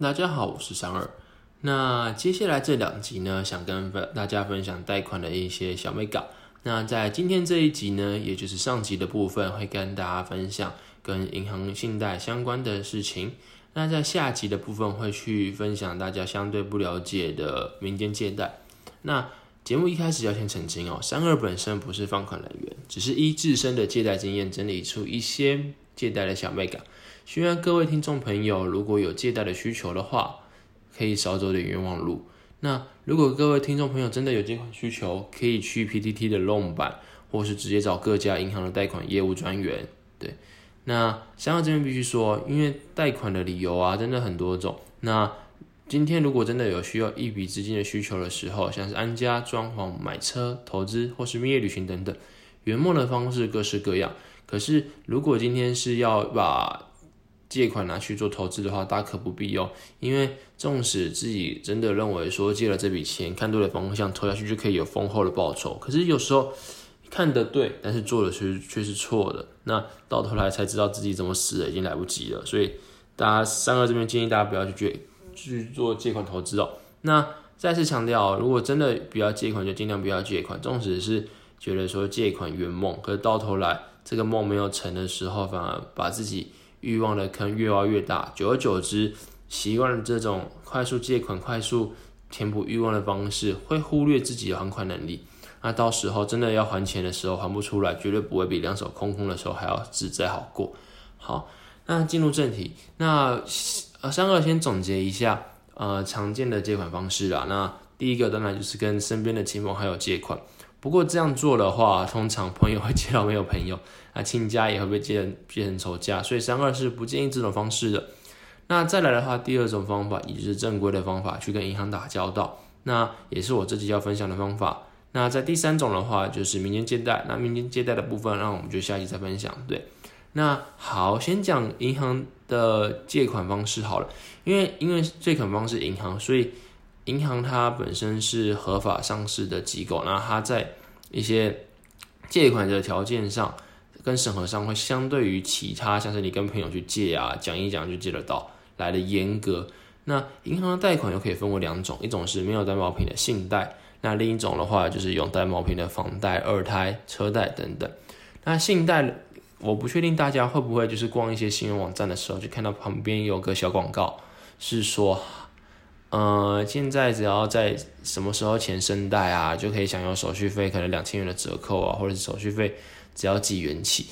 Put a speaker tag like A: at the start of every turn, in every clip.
A: 大家好，我是三二。那接下来这两集呢，想跟大家分享贷款的一些小美感。那在今天这一集呢，也就是上集的部分，会跟大家分享跟银行信贷相关的事情。那在下集的部分，会去分享大家相对不了解的民间借贷。那节目一开始要先澄清哦，三二本身不是放款人员，只是依自身的借贷经验整理出一些借贷的小妹感。希望各位听众朋友，如果有借贷的需求的话，可以少走点冤枉路。那如果各位听众朋友真的有借款需求，可以去 PTT 的 Loan 版，或是直接找各家银行的贷款业务专员。对，那香港这边必须说，因为贷款的理由啊，真的很多种。那今天如果真的有需要一笔资金的需求的时候，像是安家、装潢、买车、投资或是蜜月旅行等等，圆梦的方式各式各样。可是如果今天是要把借款拿去做投资的话，大可不必哦。因为纵使自己真的认为说借了这笔钱，看对了方向投下去就可以有丰厚的报酬，可是有时候看得对，但是做的却却是错的。那到头来才知道自己怎么死的，已经来不及了。所以大家三个这边建议大家不要去借去做借款投资哦。那再次强调，如果真的不要借款，就尽量不要借款。纵使是觉得说借款圆梦，可是到头来这个梦没有成的时候，反而把自己。欲望的坑越挖越大，久而久之，习惯了这种快速借款、快速填补欲望的方式，会忽略自己的还款能力。那到时候真的要还钱的时候，还不出来，绝对不会比两手空空的时候还要自在好过。好，那进入正题，那呃，三个先总结一下，呃，常见的借款方式啦。那第一个当然就是跟身边的亲朋好友借款。不过这样做的话，通常朋友会借到没有朋友，啊，亲家也会被借成借成仇家，所以三二是不建议这种方式的。那再来的话，第二种方法也就是正规的方法，去跟银行打交道，那也是我这集要分享的方法。那在第三种的话，就是民间借贷。那民间借贷的部分，那我们就下集再分享。对，那好，先讲银行的借款方式好了，因为因为借款方式银行，所以。银行它本身是合法上市的机构，那它在一些借款的条件上跟审核上会相对于其他像是你跟朋友去借啊，讲一讲就借得到来的严格。那银行的贷款又可以分为两种，一种是没有担保品的信贷，那另一种的话就是有担保品的房贷、二胎、车贷等等。那信贷我不确定大家会不会就是逛一些新闻网站的时候就看到旁边有个小广告，是说。呃，现在只要在什么时候前申贷啊，就可以享有手续费可能两千元的折扣啊，或者是手续费只要几元起。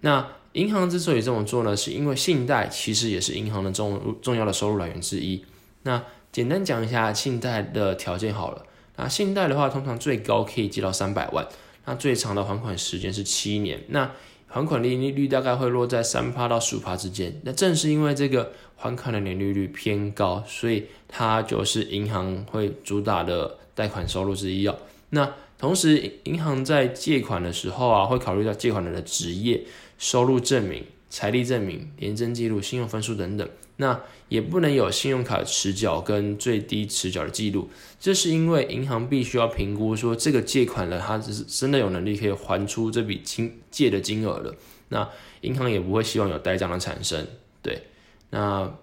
A: 那银行之所以这么做呢，是因为信贷其实也是银行的重重要的收入来源之一。那简单讲一下信贷的条件好了。那信贷的话，通常最高可以借到三百万，那最长的还款时间是七年。那还款利率大概会落在三趴到十五趴之间。那正是因为这个还款的年利率偏高，所以它就是银行会主打的贷款收入之一哦。那同时，银行在借款的时候啊，会考虑到借款人的职业、收入证明。财力证明、廉征记录、信用分数等等，那也不能有信用卡迟缴跟最低迟缴的记录。这是因为银行必须要评估说这个借款人他是真的有能力可以还出这笔金借的金额了。那银行也不会希望有呆账的产生。对，那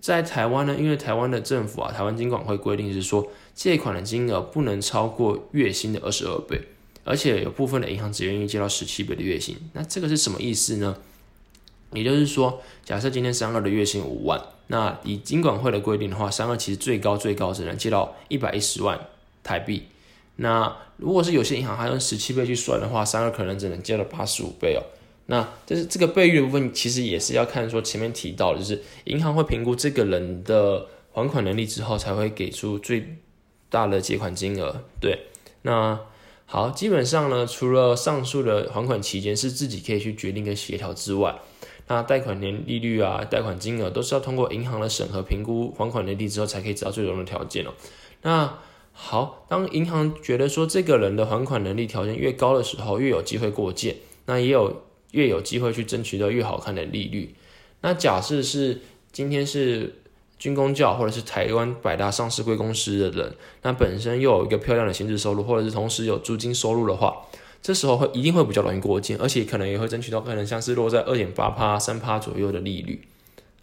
A: 在台湾呢，因为台湾的政府啊，台湾金管会规定是说借款的金额不能超过月薪的二十二倍，而且有部分的银行只愿意借到十七倍的月薪。那这个是什么意思呢？也就是说，假设今天三二的月薪五万，那以金管会的规定的话，三二其实最高最高只能借到一百一十万台币。那如果是有些银行还用十七倍去算的话，三二可能只能借到八十五倍哦。那这是这个倍率的部分，其实也是要看说前面提到的，就是银行会评估这个人的还款能力之后，才会给出最大的借款金额。对，那好，基本上呢，除了上述的还款期间是自己可以去决定跟协调之外，那贷款年利率啊，贷款金额都是要通过银行的审核评估还款能力之后，才可以知道最终的条件哦。那好，当银行觉得说这个人的还款能力条件越高的时候，越有机会过件，那也有越有机会去争取到越好看的利率。那假设是今天是军工教或者是台湾百大上市贵公司的人，那本身又有一个漂亮的薪资收入，或者是同时有租金收入的话。这时候会一定会比较容易过境，而且可能也会争取到可能像是落在二点八趴、三趴左右的利率。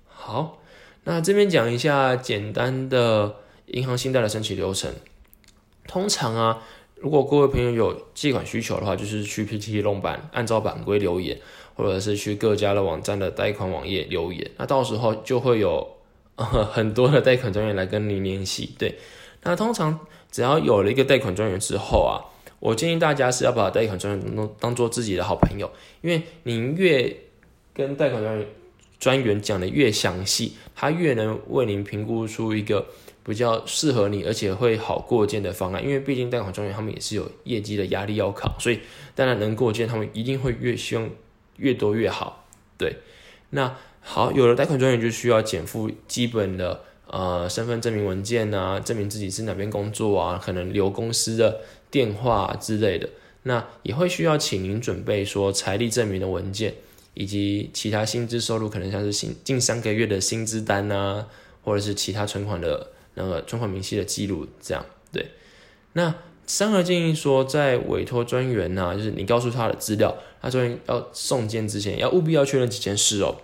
A: 好，那这边讲一下简单的银行信贷的申请流程。通常啊，如果各位朋友有借款需求的话，就是去 PTT 弄版按照版规留言，或者是去各家的网站的贷款网页留言。那到时候就会有呃很多的贷款专员来跟你联系。对，那通常只要有了一个贷款专员之后啊，我建议大家是要把贷款专员当当做自己的好朋友，因为您越跟贷款专员专员讲的越详细，他越能为您评估出一个比较适合你而且会好过件的方案。因为毕竟贷款专员他们也是有业绩的压力要扛，所以当然能过件，他们一定会越希望越多越好。对，那好，有了贷款专员就需要减负基本的呃身份证明文件啊，证明自己是哪边工作啊，可能留公司的电话之类的。那也会需要请您准备说财力证明的文件。以及其他薪资收入，可能像是近近三个月的薪资单啊，或者是其他存款的那个存款明细的记录，这样对。那三和建议说，在委托专员呐，就是你告诉他的资料，他专员要送件之前，要务必要确认几件事哦。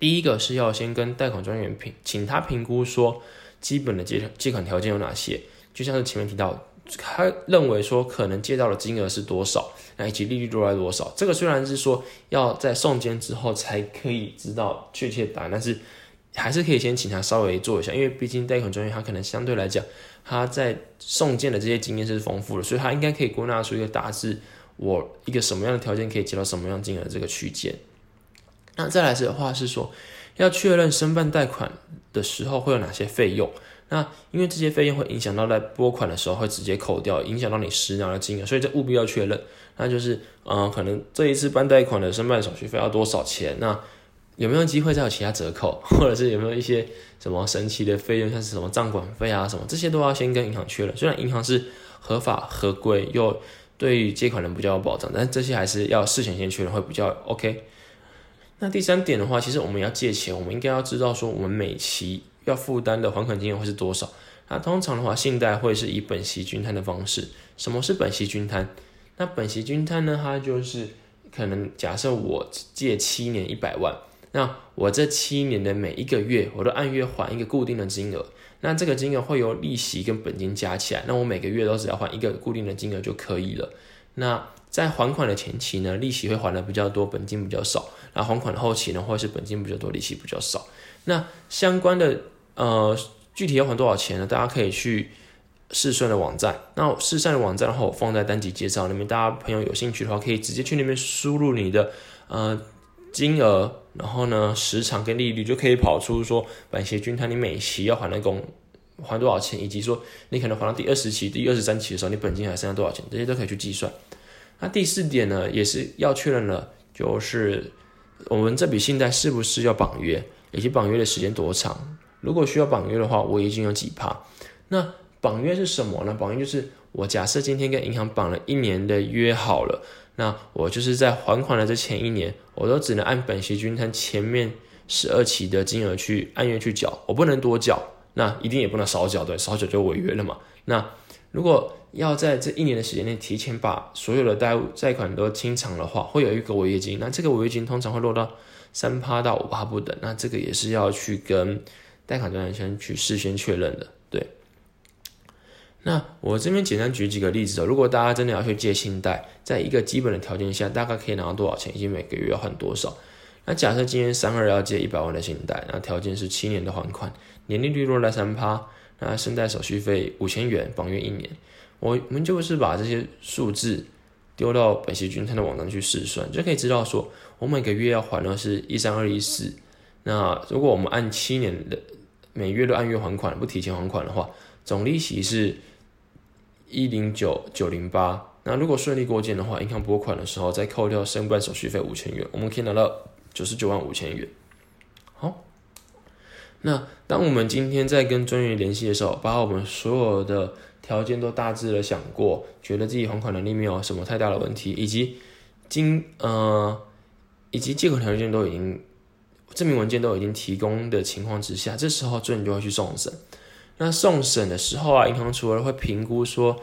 A: 第一个是要先跟贷款专员评，请他评估说基本的借借款条件有哪些，就像是前面提到，他认为说可能借到的金额是多少。那以及利率落在多少？这个虽然是说要在送件之后才可以知道确切答案，但是还是可以先请他稍微做一下，因为毕竟贷款专业他可能相对来讲他在送件的这些经验是丰富的，所以他应该可以归纳出一个大致我一个什么样的条件可以接到什么样金额这个区间。那再来是的话是说要确认申办贷款的时候会有哪些费用。那因为这些费用会影响到在拨款的时候会直接扣掉，影响到你实拿的金额，所以这务必要确认。那就是，嗯，可能这一次办贷款的申办手续费要多少钱？那有没有机会再有其他折扣，或者是有没有一些什么神奇的费用，像是什么账管费啊什么，这些都要先跟银行确认。虽然银行是合法合规，又对于借款人比较有保障，但这些还是要事前先确认会比较 OK。那第三点的话，其实我们要借钱，我们应该要知道说我们每期。要负担的还款金额会是多少？那通常的话，信贷会是以本息均摊的方式。什么是本息均摊？那本息均摊呢？它就是可能假设我借七年一百万，那我这七年的每一个月，我都按月还一个固定的金额。那这个金额会由利息跟本金加起来，那我每个月都只要还一个固定的金额就可以了。那在还款的前期呢，利息会还的比较多，本金比较少；然后还款的后期呢，或者是本金比较多，利息比较少。那相关的。呃，具体要还多少钱呢？大家可以去试算的网站。那试算的网站的话，我放在单集介绍里面，大家朋友有兴趣的话，可以直接去那边输入你的呃金额，然后呢时长跟利率，就可以跑出说板鞋军团你每期要还的工还多少钱，以及说你可能还到第二十期、第二十三期的时候，你本金还剩下多少钱，这些都可以去计算。那第四点呢，也是要确认了，就是我们这笔信贷是不是要绑约，以及绑约的时间多长。如果需要绑约的话，我已经有几趴。那绑约是什么呢？绑约就是我假设今天跟银行绑了一年的约好了，那我就是在还款的这前一年，我都只能按本息均摊前面十二期的金额去按月去缴，我不能多缴，那一定也不能少缴，对，少缴就违约了嘛。那如果要在这一年的时间内提前把所有的贷贷款都清偿的话，会有一个违约金。那这个违约金通常会落到三趴到五趴不等。那这个也是要去跟。贷款专员先去事先确认的，对。那我这边简单举几个例子哦。如果大家真的要去借信贷，在一个基本的条件下，大概可以拿到多少钱，以及每个月要还多少？那假设今天三二要借一百万的信贷，那条件是七年的还款，年利率落在三趴，那信贷手续费五千元，绑约一年。我们就是把这些数字丢到本息均摊的网站去试算，就可以知道说，我每个月要还的是一三二一四。那如果我们按七年的每月都按月还款，不提前还款的话，总利息是一零九九零八。那如果顺利过件的话，银行拨款的时候再扣掉申办手续费五千元，我们可以拿到九十九万五千元。好，那当我们今天在跟专员联系的时候，把我们所有的条件都大致的想过，觉得自己还款能力没有什么太大的问题，以及经呃以及借款条件都已经。证明文件都已经提供的情况之下，这时候专员就会去送审。那送审的时候啊，银行除了会评估说，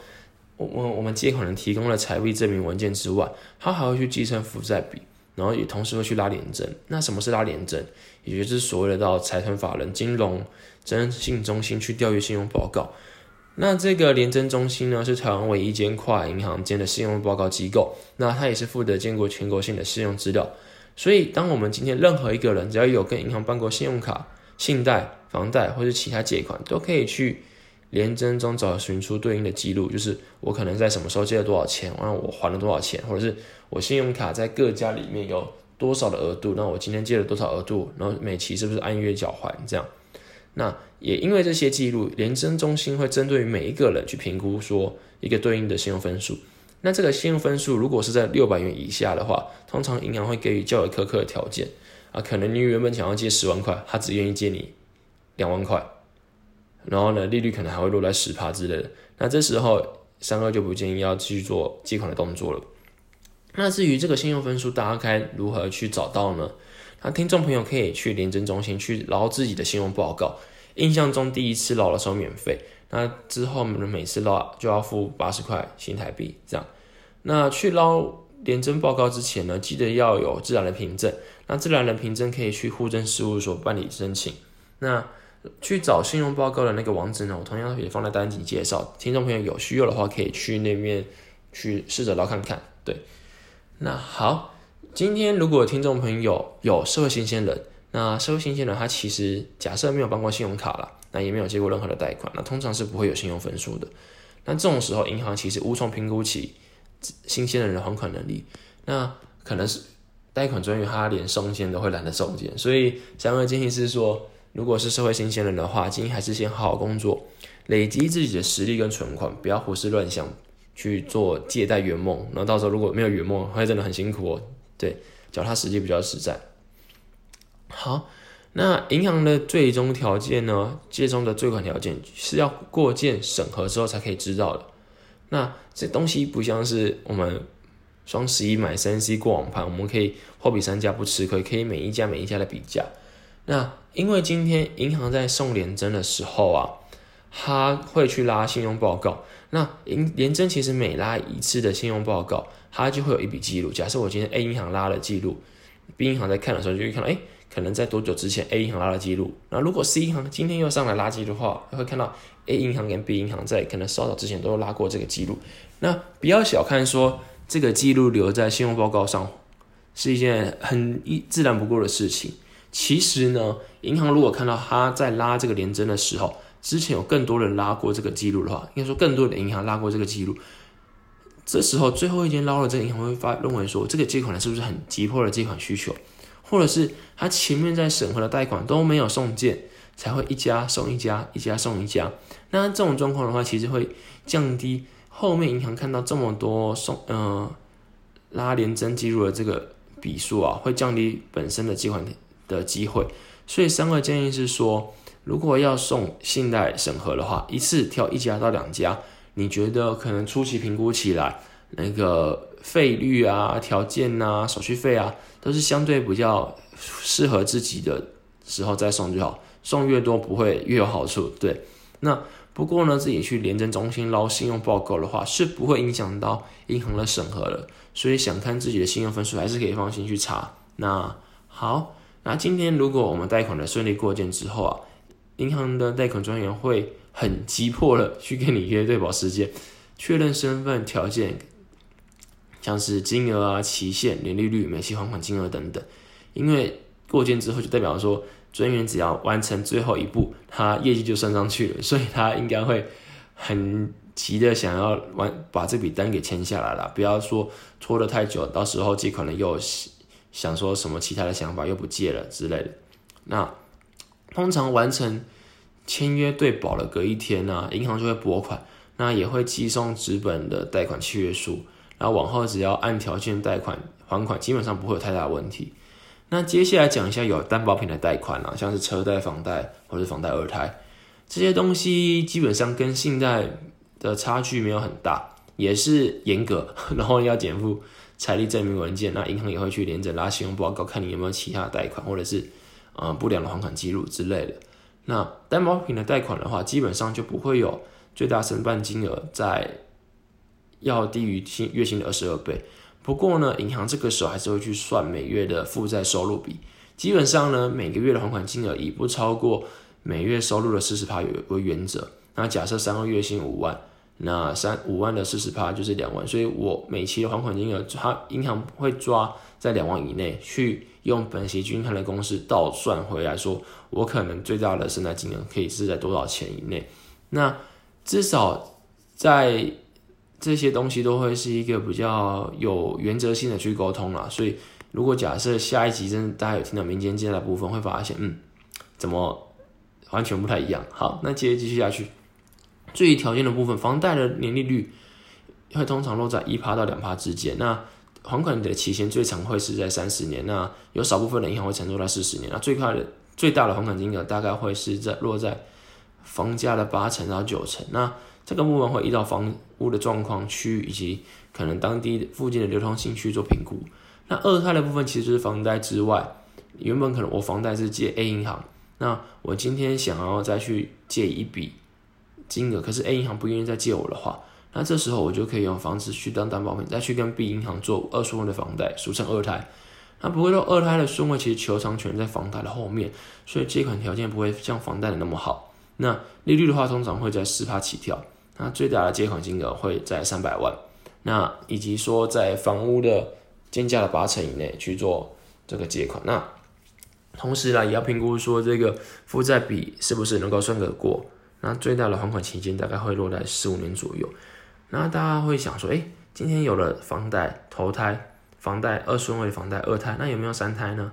A: 我我我们借款人提供了财务证明文件之外，他还会去计算负债比。然后也同时会去拉廉征。那什么是拉廉征？也就是所谓的到财团法人金融征信中心去调阅信用报告。那这个廉征中心呢，是台湾唯一间跨银行间的信用报告机构。那它也是负责监管全国性的信用资料。所以，当我们今天任何一个人只要有跟银行办过信用卡、信贷、房贷或者其他借款，都可以去联征中找寻出对应的记录，就是我可能在什么时候借了多少钱，然后我还了多少钱，或者是我信用卡在各家里面有多少的额度，那我今天借了多少额度，然后每期是不是按月缴还这样。那也因为这些记录，廉政中心会针对每一个人去评估说一个对应的信用分数。那这个信用分数如果是在六百元以下的话，通常银行会给予较为苛刻的条件啊，可能你原本想要借十万块，他只愿意借你两万块，然后呢，利率可能还会落在十趴之类的。那这时候三二就不建议要继续做借款的动作了。那至于这个信用分数，大家该如何去找到呢？那听众朋友可以去廉政中心去捞自己的信用报告，印象中第一次捞的时候免费，那之后呢每次捞就要付八十块新台币这样。那去捞廉政报告之前呢，记得要有自然人凭证，那自然人凭证可以去户政事务所办理申请。那去找信用报告的那个网址呢，我同样也放在单集介绍，听众朋友有需要的话可以去那边去试着捞看看。对，那好。今天如果听众朋友有社会新鲜人，那社会新鲜人他其实假设没有办过信用卡了，那也没有借过任何的贷款，那通常是不会有信用分数的。那这种时候，银行其实无从评估起新鲜人的还款能力。那可能是贷款专员他连送件都会懒得送件，所以三位建议是说，如果是社会新鲜人的话，建议还是先好好工作，累积自己的实力跟存款，不要胡思乱想去做借贷圆梦。然后到时候如果没有圆梦，会真的很辛苦哦。对，脚踏实地比较实在。好，那银行的最终条件呢？借中的最款条件是要过件审核之后才可以知道的。那这东西不像是我们双十一买三 C 过网盘，我们可以货比三家不吃亏，可以每一家每一家的比价。那因为今天银行在送联征的时候啊，他会去拉信用报告。那银联征其实每拉一次的信用报告。它就会有一笔记录。假设我今天 A 银行拉了记录，B 银行在看的时候就会看到，哎，可能在多久之前 A 银行拉了记录。那如果 C 银行今天又上来拉记录的话，会看到 A 银行跟 B 银行在可能稍早之前都拉过这个记录。那不要小看说这个记录留在信用报告上是一件很一自然不过的事情。其实呢，银行如果看到他在拉这个连征的时候，之前有更多人拉过这个记录的话，应该说更多的银行拉过这个记录。这时候最后一间捞了，这个银行会发认为说，这个借款人是不是很急迫的借款需求，或者是他前面在审核的贷款都没有送件，才会一家送一家，一家送一家。那这种状况的话，其实会降低后面银行看到这么多送嗯拉连增记录的这个笔数啊，会降低本身的借款的机会。所以三个建议是说，如果要送信贷审核的话，一次挑一家到两家。你觉得可能初期评估起来，那个费率啊、条件啊、手续费啊，都是相对比较适合自己的时候再送就好，送越多不会越有好处。对，那不过呢，自己去廉政中心捞信用报告的话，是不会影响到银行的审核的。所以想看自己的信用分数，还是可以放心去查。那好，那今天如果我们贷款的顺利过件之后啊，银行的贷款专员会。很急迫的去跟你约对保时间，确认身份条件，像是金额啊、期限、年利率、每期还款金额等等。因为过件之后，就代表说专员只要完成最后一步，他业绩就升上去了，所以他应该会很急的想要完把这笔单给签下来了。不要说拖得太久，到时候借款人又想说什么其他的想法又不借了之类的。那通常完成。签约对保了隔一天呢，银行就会拨款，那也会寄送纸本的贷款契约书，然后往后只要按条件贷款还款，基本上不会有太大问题。那接下来讲一下有担保品的贷款啊，像是车贷、房贷或者房贷二胎这些东西，基本上跟信贷的差距没有很大，也是严格，然后要减负财力证明文件，那银行也会去连着拉信用报告，看你有没有其他贷款或者是呃不良的还款记录之类的。那担保品的贷款的话，基本上就不会有最大申办金额在要低于薪月薪的二十二倍。不过呢，银行这个时候还是会去算每月的负债收入比。基本上呢，每个月的还款金额以不超过每月收入的四十趴为原则。那假设三个月薪五万，那三五万的四十趴就是两万，所以我每期的还款金额，它银行会抓在两万以内，去用本息均摊的公式倒算回来说，我可能最大的生贷金额可以是在多少钱以内。那至少在这些东西都会是一个比较有原则性的去沟通了。所以如果假设下一集真的大家有听到民间借贷部分，会发现嗯，怎么完全不太一样。好，那接着继续下去。最条件的部分，房贷的年利率会通常落在一趴到两趴之间。那还款的期限最长会是在三十年。那有少部分的银行会承诺在四十年。那最快的最大的还款金额大概会是在落在房价的八成到九成。那这个部分会依照房屋的状况、区域以及可能当地附近的流通性去做评估。那二胎的部分其实就是房贷之外，原本可能我房贷是借 A 银行，那我今天想要再去借一笔。金额，可是 A 银行不愿意再借我的话，那这时候我就可以用房子去当担保品，再去跟 B 银行做二顺位的房贷，俗称二胎。那不会说二胎的顺位其实求偿权在房贷的后面，所以借款条件不会像房贷的那么好。那利率的话，通常会在十趴起跳，那最大的借款金额会在三百万，那以及说在房屋的建价的八成以内去做这个借款。那同时呢，也要评估说这个负债比是不是能够算得过。那最大的还款期间大概会落在十五年左右。那大家会想说，哎，今天有了房贷头胎、房贷二顺位房贷二胎，那有没有三胎呢？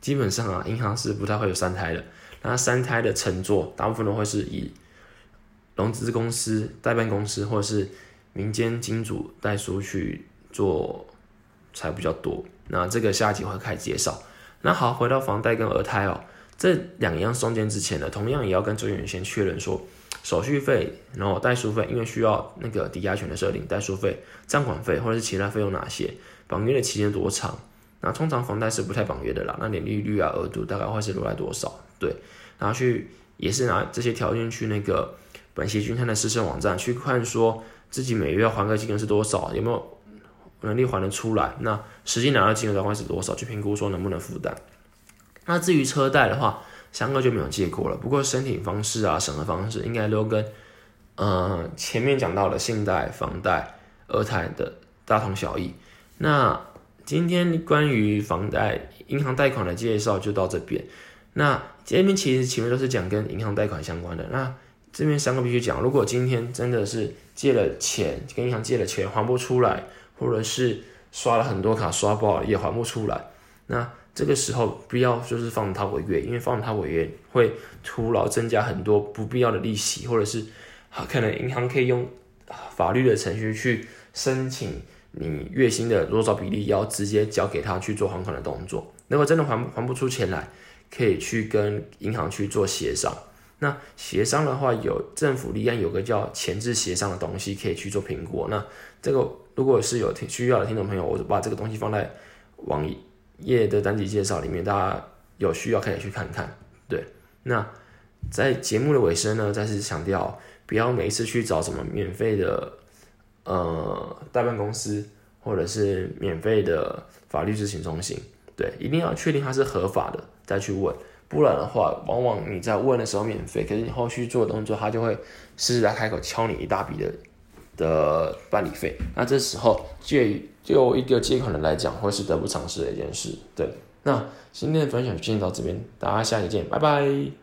A: 基本上啊，银行是不太会有三胎的。那三胎的乘坐，大部分都会是以融资公司、代办公司或者是民间金主代书去做才比较多。那这个下一集会开始介绍。那好，回到房贷跟二胎哦。这两样中间之前呢，同样也要跟周员先确认说手续费，然后代书费，因为需要那个抵押权的设定，代书费、账款费或者是其他费用哪些，绑约的期间多长？那通常房贷是不太绑约的啦，那年利率啊、额度大概会是落在多少？对，然后去也是拿这些条件去那个本息均摊的私生网站去看，说自己每月还个金额是多少，有没有能力还得出来？那实际拿到金额大概是多少？去评估说能不能负担。那至于车贷的话，三个就没有借过了。不过申请方式啊、审核方式应该都跟呃前面讲到的信贷、房贷、二胎的大同小异。那今天关于房贷、银行贷款的介绍就到这边。那这边其实前面都是讲跟银行贷款相关的。那这边三个必须讲，如果今天真的是借了钱，跟银行借了钱还不出来，或者是刷了很多卡刷爆了也还不出来，那。这个时候不要就是放他违约，因为放他违约会徒劳增加很多不必要的利息，或者是可能银行可以用法律的程序去申请你月薪的多少比例要直接交给他去做还款的动作。如果真的还还不出钱来，可以去跟银行去做协商。那协商的话，有政府立案有个叫前置协商的东西可以去做评估。那这个如果是有听需要的听众朋友，我就把这个东西放在网。页的单集介绍里面，大家有需要可以去看看。对，那在节目的尾声呢，再次强调，不要每一次去找什么免费的呃代办公司，或者是免费的法律咨询中心。对，一定要确定它是合法的再去问，不然的话，往往你在问的时候免费，可是你后续做动作，他就会狮子大开口敲你一大笔的的办理费。那这时候借。就一个借款人来讲，会是得不偿失的一件事。对，那今天的分享就先到这边，大家下期见，拜拜。